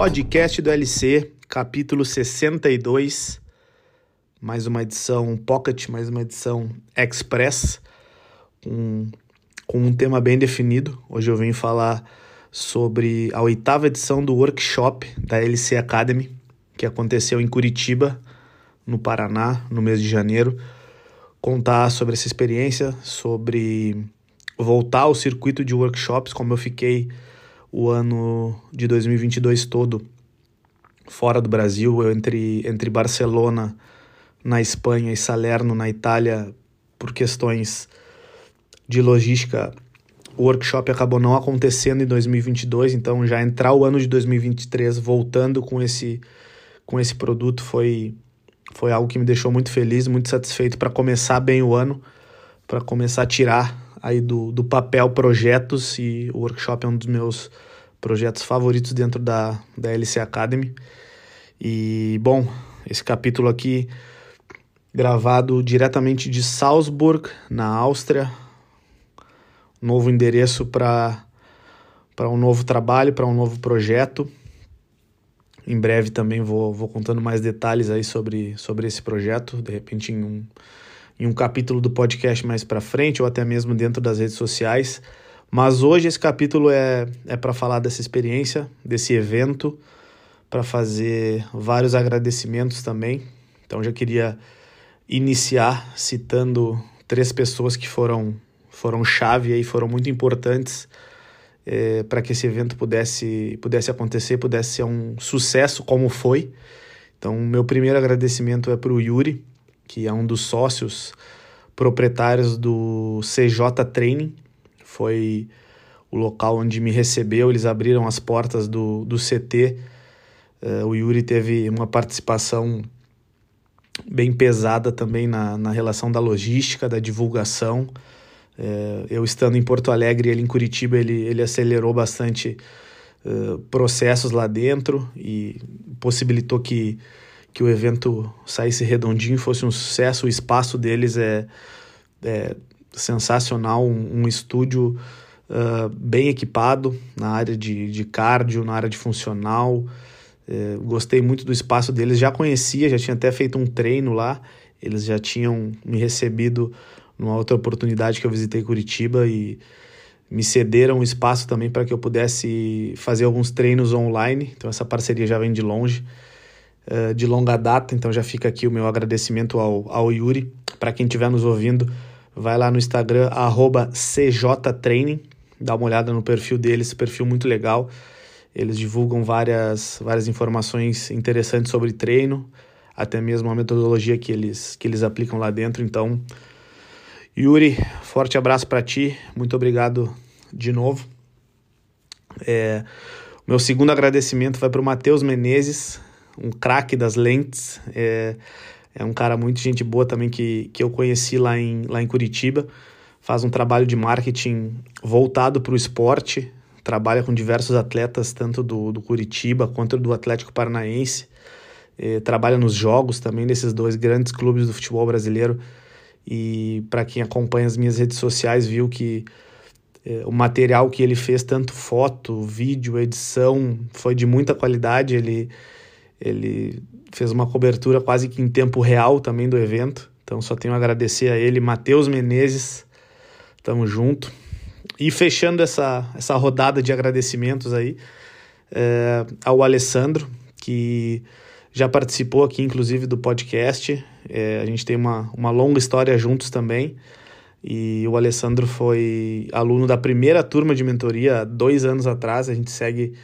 Podcast do LC, capítulo 62. Mais uma edição Pocket, mais uma edição Express, com, um tema bem definido. Hoje eu vim falar sobre a oitava edição do workshop da LC Academy, que aconteceu em Curitiba, no Paraná, no mês de janeiro. Contar sobre essa experiência, sobre voltar ao circuito de workshops, como eu fiquei o ano de 2022 todo fora do Brasil, entre, entre Barcelona na Espanha e Salerno na Itália, por questões de logística, o workshop acabou não acontecendo em 2022, então já entrar o ano de 2023 voltando com esse com esse produto foi foi algo que me deixou muito feliz, muito satisfeito para começar bem o ano, para começar a tirar aí do, do papel projetos e o workshop é um dos meus projetos favoritos dentro da, da LC Academy. E, bom, esse capítulo aqui gravado diretamente de Salzburg, na Áustria. Novo endereço para um novo trabalho, para um novo projeto. Em breve também vou, vou contando mais detalhes aí sobre, sobre esse projeto, de repente em um, em um capítulo do podcast mais para frente ou até mesmo dentro das redes sociais. Mas hoje esse capítulo é, é para falar dessa experiência, desse evento, para fazer vários agradecimentos também. Então já queria iniciar citando três pessoas que foram foram chave e foram muito importantes é, para que esse evento pudesse pudesse acontecer, pudesse ser um sucesso como foi. Então, meu primeiro agradecimento é para o Yuri, que é um dos sócios proprietários do CJ Training. Foi o local onde me recebeu, eles abriram as portas do, do CT. Uh, eh, o Yuri teve uma participação bem pesada também na, na relação da logística, da divulgação. Uh, eu estando em Porto Alegre e ele em Curitiba, ele, ele acelerou bastante uh, processos lá dentro e possibilitou que que o evento saísse redondinho, fosse um sucesso. O espaço deles é, é sensacional, um, um estúdio uh, bem equipado na área de, de cardio, na área de funcional. É, gostei muito do espaço deles, já conhecia, já tinha até feito um treino lá. Eles já tinham me recebido numa outra oportunidade que eu visitei Curitiba e me cederam um espaço também para que eu pudesse fazer alguns treinos online. Então essa parceria já vem de longe. Eh, de longa data, então já fica aqui o meu agradecimento ao, ao Yuri. Para quem estiver nos ouvindo, vai lá no Instagram, CJTraining, dá uma olhada no perfil deles, perfil muito legal. Eles divulgam várias, várias informações interessantes sobre treino, até mesmo a metodologia que eles, que eles aplicam lá dentro. Então, Yuri, forte abraço para ti, muito obrigado de novo. É, meu segundo agradecimento vai para o Matheus Menezes, um craque das lentes. É, é um cara muito gente boa também que, que eu conheci lá em, lá em Curitiba. Faz um trabalho de marketing voltado para o esporte. Trabalha com diversos atletas, tanto do, do Curitiba quanto do Atlético Paranaense. É, trabalha nos jogos também desses dois grandes clubes do futebol brasileiro. E para quem acompanha as minhas redes sociais, viu que é, o material que ele fez, tanto foto, vídeo, edição, foi de muita qualidade. Ele ele fez uma cobertura quase que em tempo real também do evento. Então só tenho a agradecer a ele, Matheus Menezes. Tamo junto. E fechando essa, essa rodada de agradecimentos aí, é, ao Alessandro, que já participou aqui, inclusive, do podcast. É, a gente tem uma, uma longa história juntos também. E o Alessandro foi aluno da primeira turma de mentoria dois anos atrás. A gente segue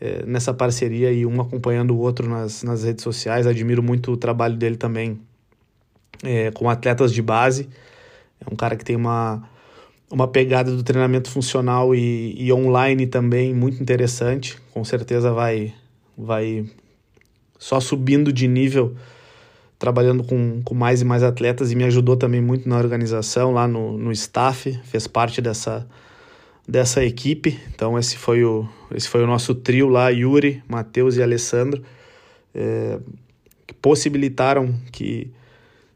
é, nessa parceria e um acompanhando o outro nas, nas redes sociais. Admiro muito o trabalho dele também é, com atletas de base. É um cara que tem uma, uma pegada do treinamento funcional e, e online também muito interessante. Com certeza vai, vai só subindo de nível trabalhando com, com mais e mais atletas e me ajudou também muito na organização lá no, no staff, fez parte dessa, dessa equipe. Então esse foi o, esse foi o nosso trio lá, Yuri, Matheus e Alessandro, é, que possibilitaram que,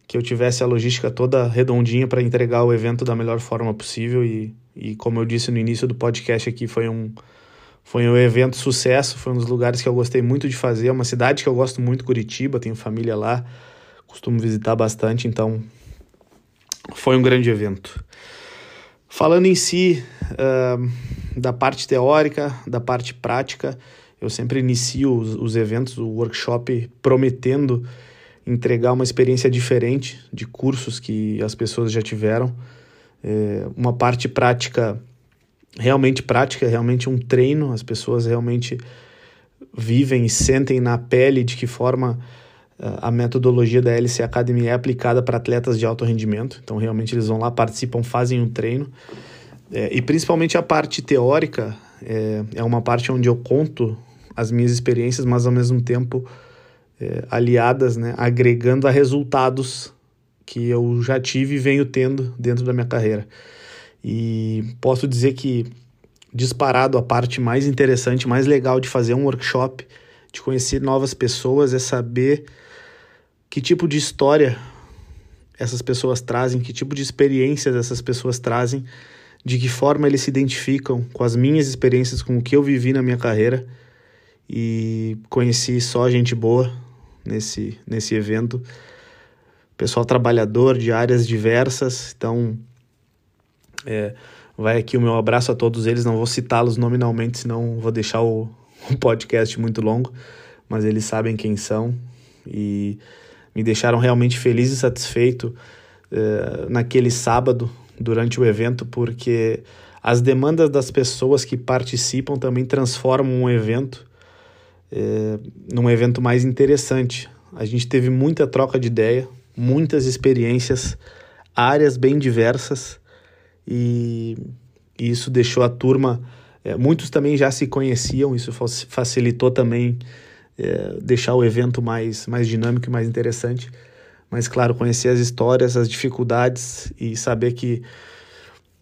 que eu tivesse a logística toda redondinha para entregar o evento da melhor forma possível e, e como eu disse no início do podcast aqui, foi um, Foi um evento sucesso, foi um dos lugares que eu gostei muito de fazer. É uma cidade que eu gosto muito, Curitiba, tenho família lá, costumo visitar bastante, então foi um grande evento. Falando em si uh, da parte teórica, da parte prática, eu sempre inicio os, os eventos, o workshop, prometendo entregar uma experiência diferente de cursos que as pessoas já tiveram. É, uma parte prática, realmente prática, realmente um treino, as pessoas realmente vivem e sentem na pele de que forma a metodologia da LC Academy é aplicada para atletas de alto rendimento. Então, realmente, eles vão lá, participam, fazem um treino. É, e principalmente a parte teórica é, é uma parte onde eu conto as minhas experiências, mas ao mesmo tempo é, aliadas, né, agregando a resultados que eu já tive e venho tendo dentro da minha carreira. E posso dizer que, disparado, a parte mais interessante, mais legal de fazer um workshop, de conhecer novas pessoas, é saber que tipo de história essas pessoas trazem, que tipo de experiências essas pessoas trazem, de que forma eles se identificam com as minhas experiências, com o que eu vivi na minha carreira. E conheci só gente boa nesse, nesse evento. Pessoal trabalhador de áreas diversas. Então, é, vai aqui o meu abraço a todos eles. Não vou citá-los nominalmente, senão vou deixar o, o podcast muito longo. Mas eles sabem quem são. E me deixaram realmente feliz e satisfeito uh, naquele sábado durante o evento, porque as demandas das pessoas que participam também transformam um evento uh, num evento mais interessante. A gente teve muita troca de ideia, muitas experiências, áreas bem diversas e, e isso deixou a turma. É, muitos também já se conheciam, isso facilitou também é, deixar o evento mais, mais dinâmico e mais interessante. Mas, claro, conhecer as histórias, as dificuldades e saber que,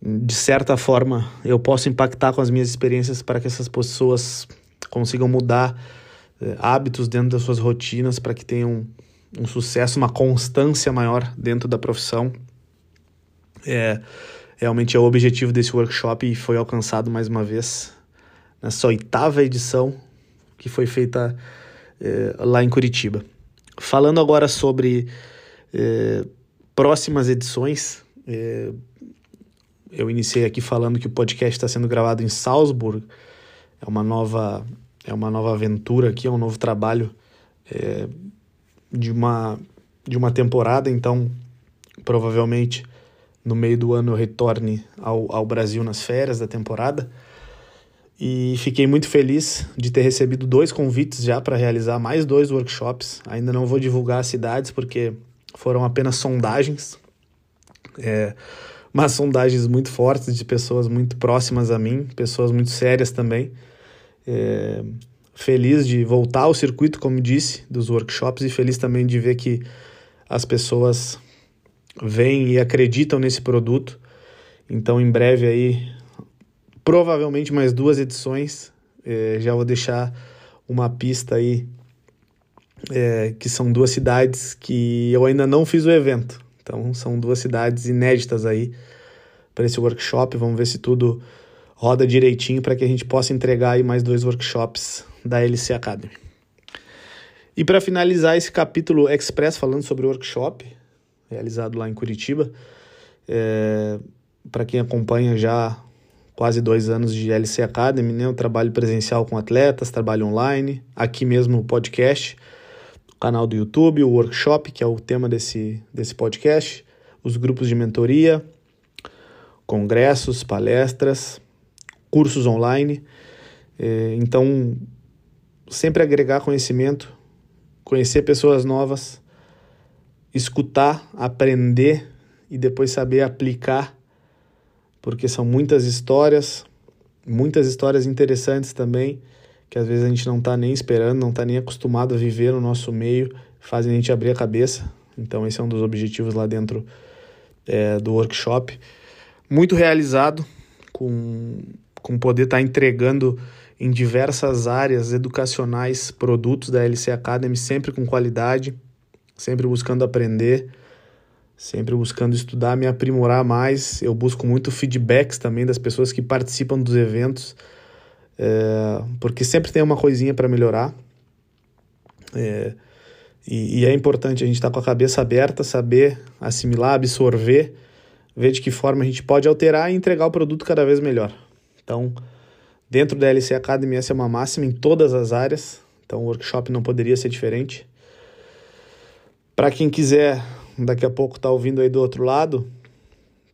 de certa forma, eu posso impactar com as minhas experiências para que essas pessoas consigam mudar é, hábitos dentro das suas rotinas, para que tenham um sucesso, uma constância maior dentro da profissão. É, realmente é o objetivo desse workshop e foi alcançado mais uma vez nessa oitava edição que foi feita é, lá em Curitiba. Falando agora sobre é, próximas edições, é, eu iniciei aqui falando que o podcast está sendo gravado em Salzburg, é uma nova, é uma nova aventura aqui, é um novo trabalho de, uma, de uma temporada, então provavelmente no meio do ano eu retorne ao, ao Brasil nas férias da temporada e fiquei muito feliz de ter recebido dois convites já para realizar mais dois workshops. Ainda não vou divulgar as cidades porque foram apenas sondagens, é, mas sondagens muito fortes de pessoas muito próximas a mim, pessoas muito sérias também. É, feliz de voltar ao circuito, como disse, dos workshops e feliz também de ver que as pessoas vêm e acreditam nesse produto. Então, em breve aí provavelmente mais duas edições. É, já vou deixar uma pista aí, é, que são duas cidades que eu ainda não fiz o evento. Então, são duas cidades inéditas aí para esse workshop. Vamos ver se tudo roda direitinho para que a gente possa entregar aí mais dois workshops da LC Academy. E para finalizar esse capítulo express falando sobre o workshop realizado lá em Curitiba, é, para quem acompanha já quase dois anos de LC Academy, né? Eu trabalho presencial com atletas, trabalho online, aqui mesmo o podcast, o canal do YouTube, o workshop, que é o tema desse, desse podcast, os grupos de mentoria, congressos, palestras, cursos online. É, então, sempre agregar conhecimento, conhecer pessoas novas, escutar, aprender e depois saber aplicar porque são muitas histórias, muitas histórias interessantes também, que às vezes a gente não está nem esperando, não está nem acostumado a viver no nosso meio, fazem a gente abrir a cabeça. Então, esse é um dos objetivos lá dentro é, do workshop. Muito realizado, com, com poder estar tá entregando em diversas áreas educacionais produtos da LC Academy, sempre com qualidade, sempre buscando aprender sempre buscando estudar, me aprimorar mais. Eu busco muito feedbacks também das pessoas que participam dos eventos. é, porque sempre tem uma coisinha para melhorar. É, e, e, é importante a gente estar tá com a cabeça aberta, saber assimilar, absorver, ver de que forma a gente pode alterar e entregar o produto cada vez melhor. Então, dentro da LC Academy, essa é uma máxima em todas as áreas. Então, o workshop não poderia ser diferente. Para quem quiser, daqui a pouco tá ouvindo aí do outro lado,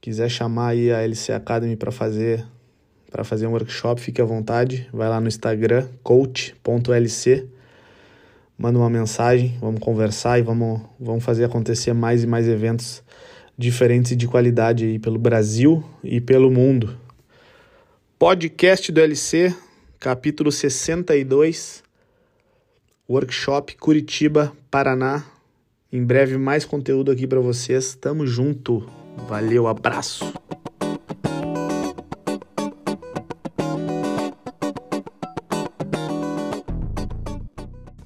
quiser chamar aí a LC Academy para fazer para fazer um workshop, fique à vontade, vai lá no Instagram coach.lc, manda uma mensagem, vamos conversar e vamos, vamos fazer acontecer mais e mais eventos diferentes e de qualidade aí pelo Brasil e pelo mundo. Podcast do LC, capítulo 62, workshop Curitiba, Paraná. Em breve mais conteúdo aqui para vocês. Tamo junto. Valeu, abraço.